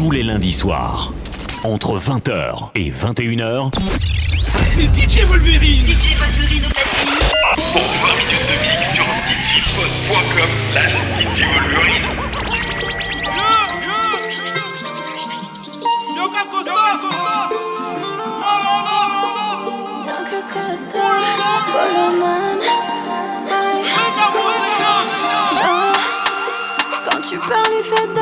tous les lundis soirs. Entre 20h et 21h, c'est DJ Wolverine. DJ Wolverine au platine. Pour 20 minutes de mix sur djpod.com slash DJ Wolverine. Costa, Quand tu parles, il fait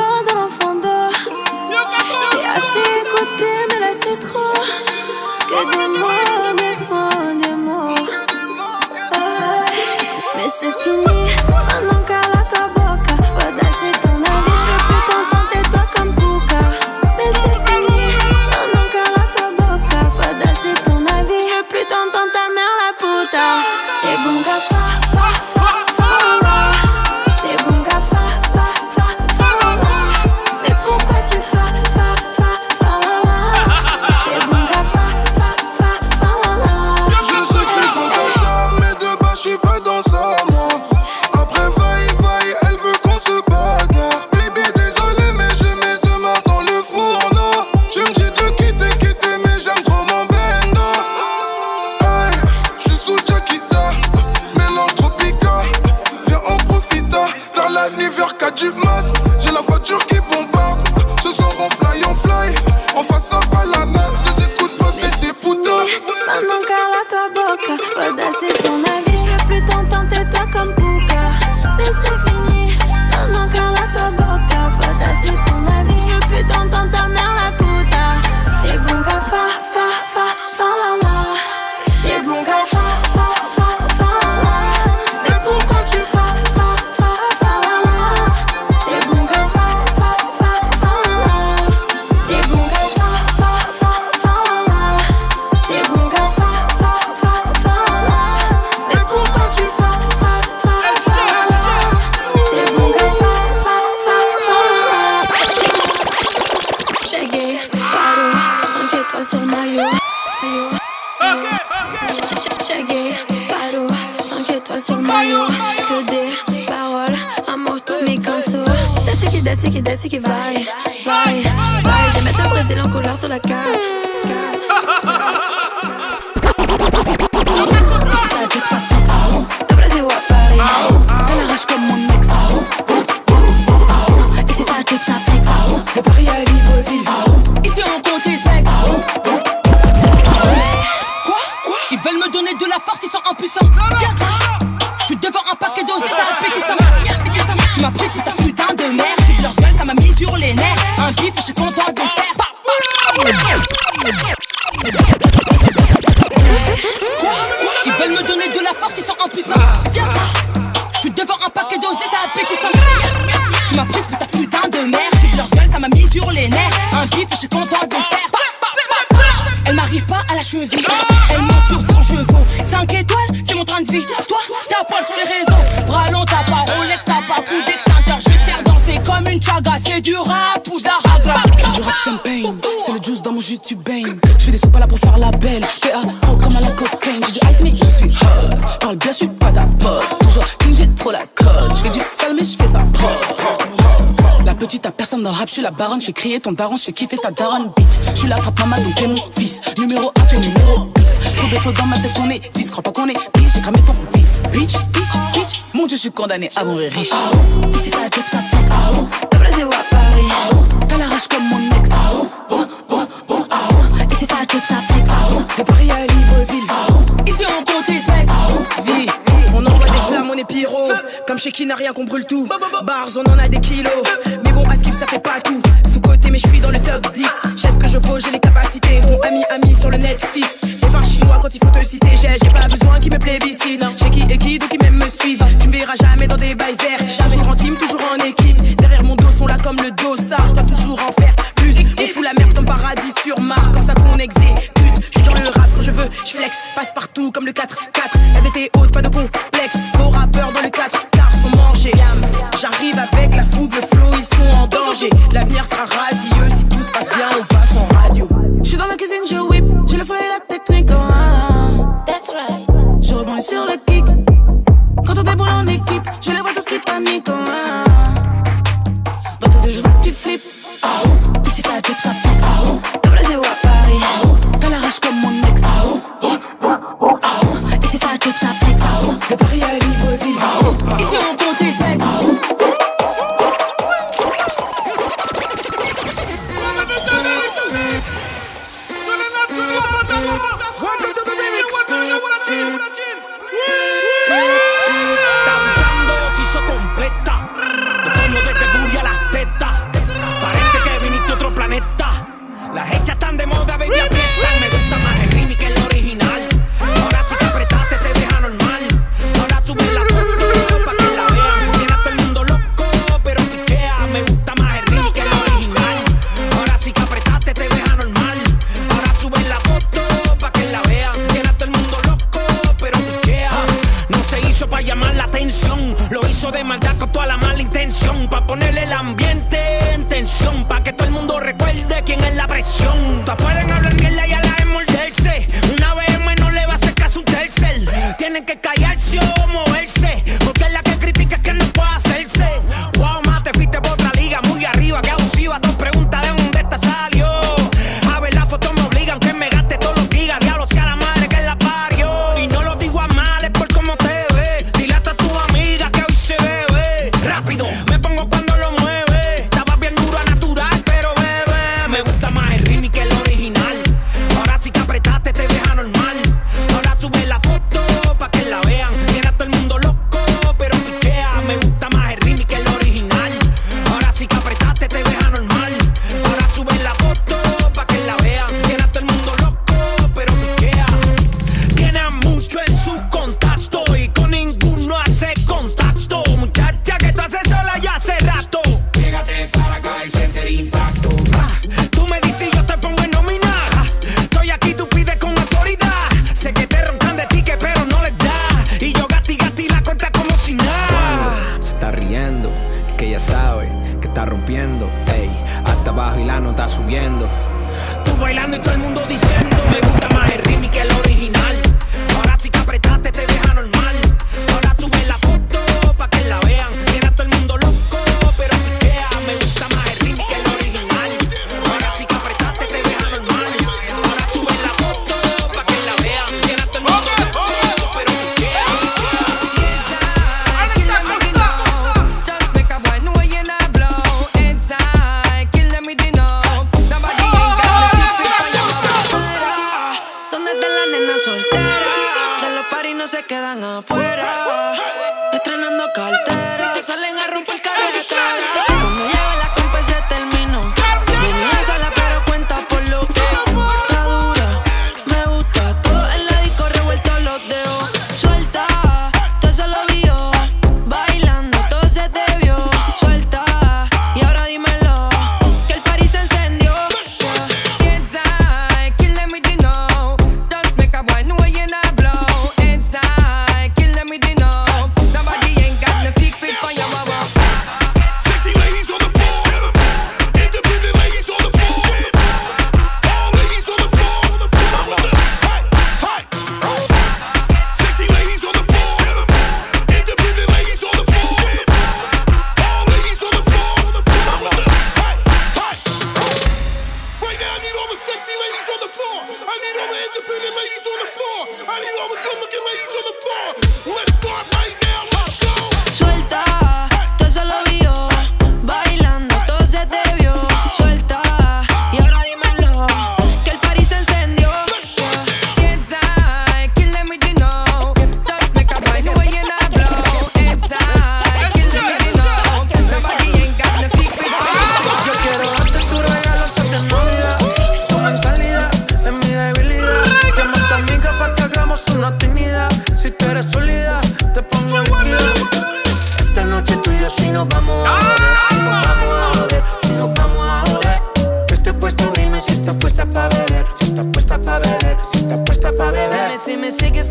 Que des mots, des mots, des mots. Ouais. Mais c'est fini, God. M'as prise pour ta putain de merde. J'ai vu leur gueule, ça m'a mis sur les nerfs. Un bif, je suis content de faire. Elle m'arrive pas à la cheville. Elle monte sur ses chevaux. 5 étoiles, c'est mon train de vie. Toi, t'as poil sur les réseaux. Bras long, t'as pas Rolex, t'as pas coup d'extincteur. Je vais te faire danser comme une chaga. C'est du rap ou d'arabe. J'ai du rap champagne. C'est le juice dans mon jus, tu baignes. Je fais des soupes là pour faire la belle. PA, trop comme à la cocaine. J'ai du ice, mais je suis hot. Parle bien, je suis pas ta pote. Toujours clean, j'ai trop la cote. Je fais du sale, mais je. La petite, t'as personne dans le rap, je suis la baronne, je crier ton daron, je kiffer ta daronne, bitch. Je suis la maman, donc t'es mon fils. Numéro 1, t'es numéro 10. Trop de faux dans ma tête, on est 10. Crois pas qu'on est bitch, j'ai cramé ton fils. Bitch, bitch, bitch. Mon dieu, je suis condamné à mourir riche. Si ça drip, ça flex. Brésil ou à Paris Elle arrache comme mon ex. Comme chez qui n'a rien qu'on brûle tout. Bars, on en a des kilos. Mais bon, à skip, ça fait pas tout? Sous côté, mais je suis dans le top 10. J'ai ce que je vaux, j'ai les capacités. Font ami, ami sur le net, fils. Et par chinois quand il faut te citer. J'ai j'ai pas besoin qu'ils me plébiscitent. J'ai qui et qui, donc ils même me suivent. Tu me verras jamais dans des baisers. Toujours en team, toujours en équipe. Derrière mon dos sont là comme le dossard. Je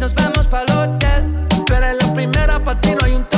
nos vemos pa'l hotel. Tú en la primera, pa' ti hay un toque.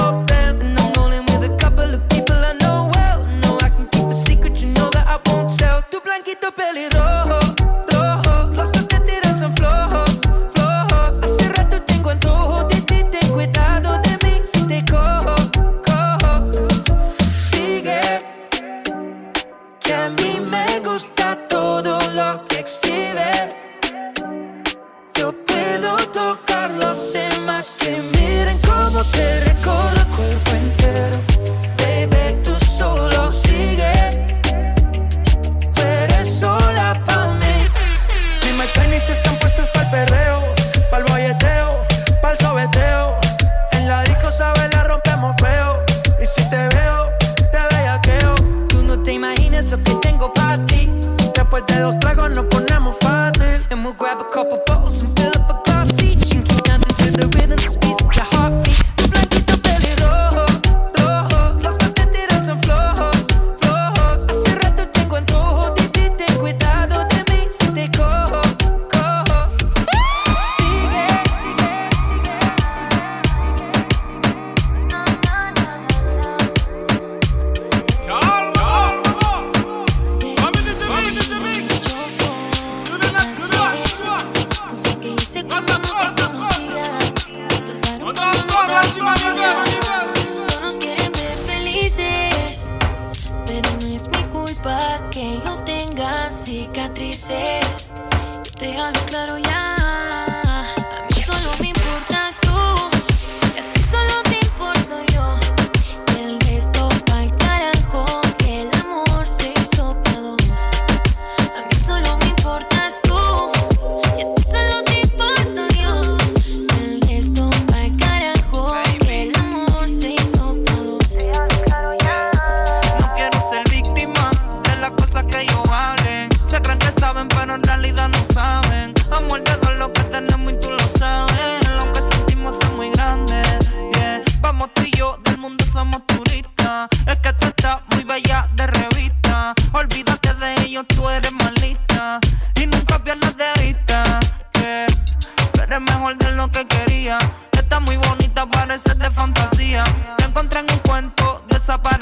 pasa para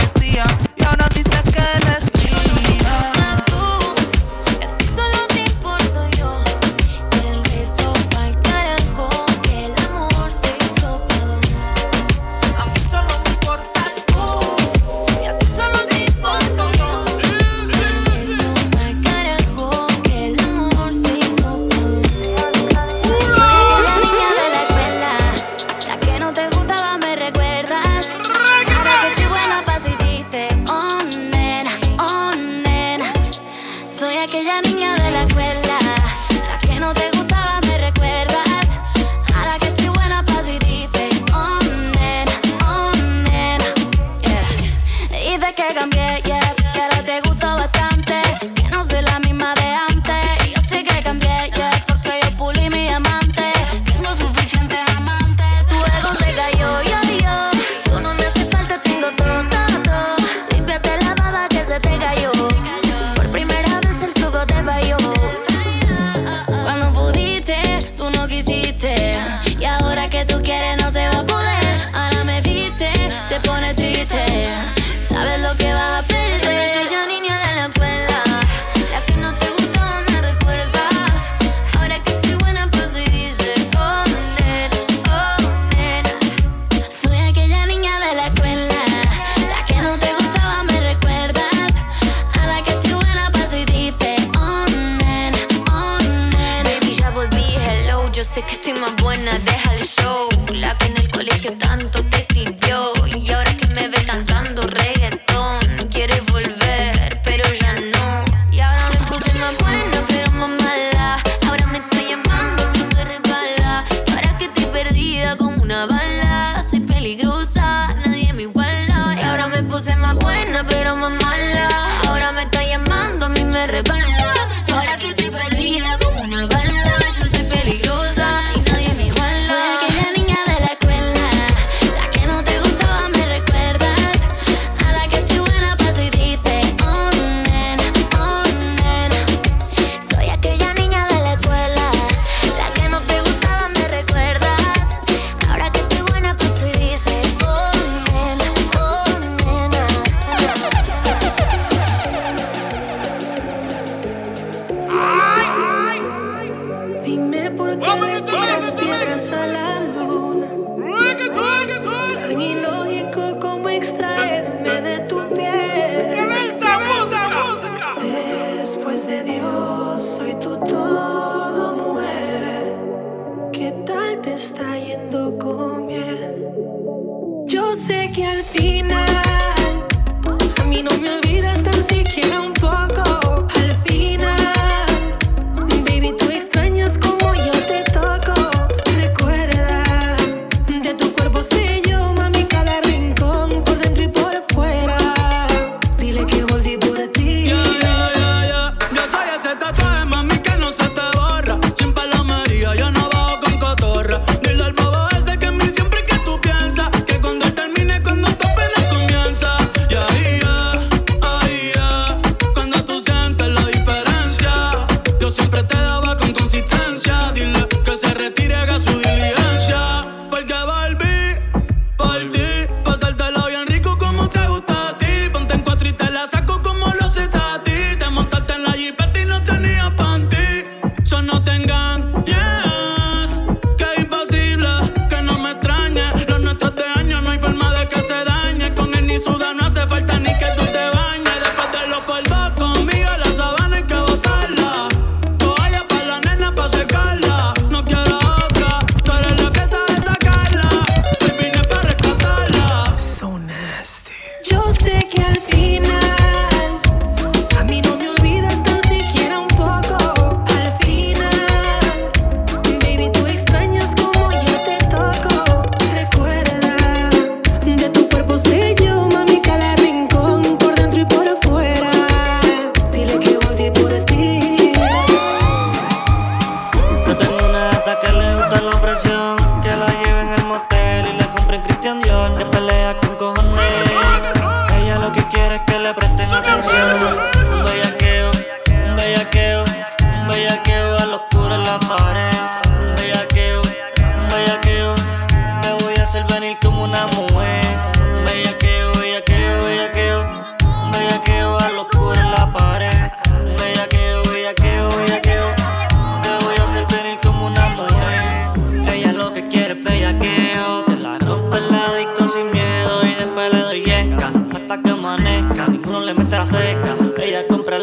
como una bala. Soy peligrosa, nadie me iguala. Y ahora me puse más buena, pero más mala.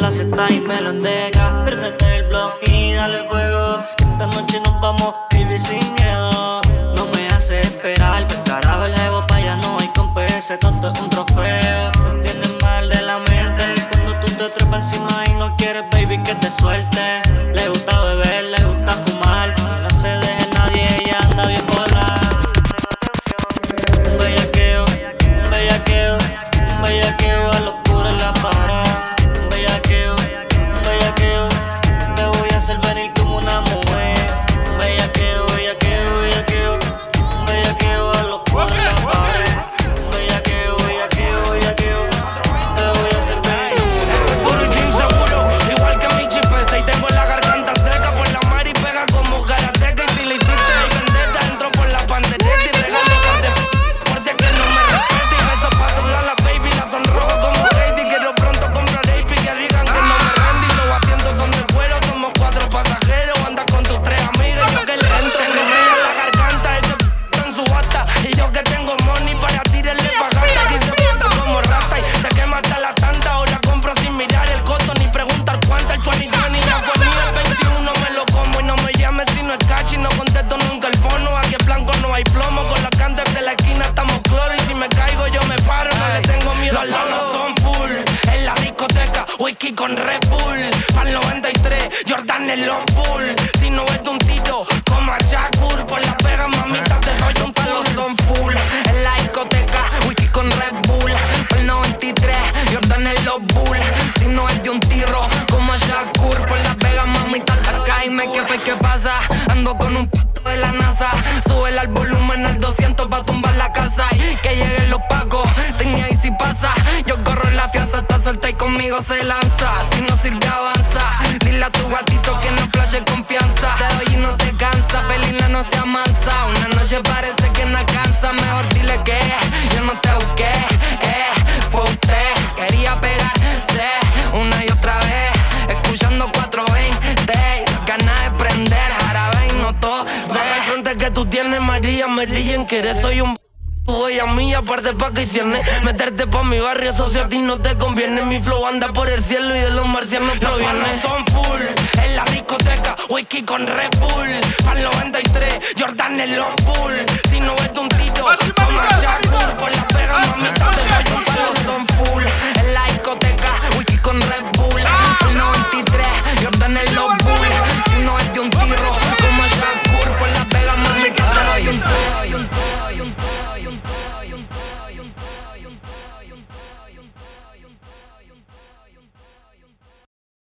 la Z y me lo endeja. Préndete el blog y dale fuego. Esta noche nos vamos a vivir sin miedo. No me hace esperar, pero carajo el ego pa' ya no hay con PS, todo es un trofeo. Tienes mal de la mente cuando tú te trepas encima y no quieres, baby, que te suelte. Le gustaba se lanza, si no sirve avanza. Dile a tu gatito que no flashe confianza. Te doy y no se cansa, felina no se amansa. Una noche parece que no alcanza, mejor dile que yo no te busqué, eh, fue usted. Quería pegarse una y otra vez, escuchando 420, ganas de prender, jarabe y no tose. La frente que tú tienes, María, me ríen que eres soy un Tú ella mía, aparte pa' que hicienes. Meterte pa' mi barrio, socio a ti no te conviene. Mi flow anda por el cielo y de los marcianos proviene. Los son full, en la discoteca, whisky con Red Bull. Pa'l 93, Jordan en los pool. Si no ves un tito, toma Shakur. Por la pega, mamita, te doy un palo. Son full, en la discoteca, whisky con Red Bull. Pa'l 93, Jordan en los bull. Si no ves de un tiro,